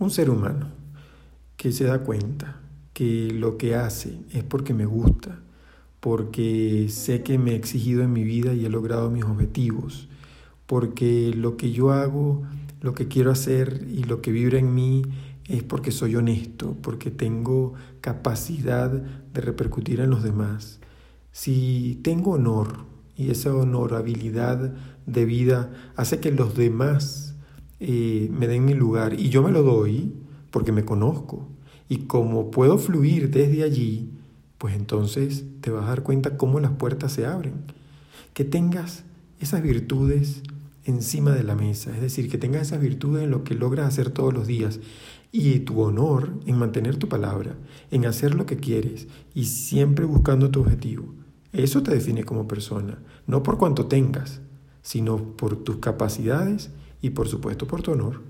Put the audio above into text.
Un ser humano que se da cuenta que lo que hace es porque me gusta, porque sé que me he exigido en mi vida y he logrado mis objetivos, porque lo que yo hago, lo que quiero hacer y lo que vibra en mí es porque soy honesto, porque tengo capacidad de repercutir en los demás. Si tengo honor y esa honorabilidad de vida hace que los demás me den mi lugar. Y yo me lo doy porque me conozco. Y como puedo fluir desde allí, pues entonces te vas a dar cuenta cómo las puertas se abren. Que tengas esas virtudes encima de la mesa, es decir, que tengas esas virtudes en lo que logras hacer todos los días. Y tu honor en mantener tu palabra, en hacer lo que quieres y siempre buscando tu objetivo. Eso te define como persona, no por cuanto tengas, sino por tus capacidades y por supuesto por tu honor.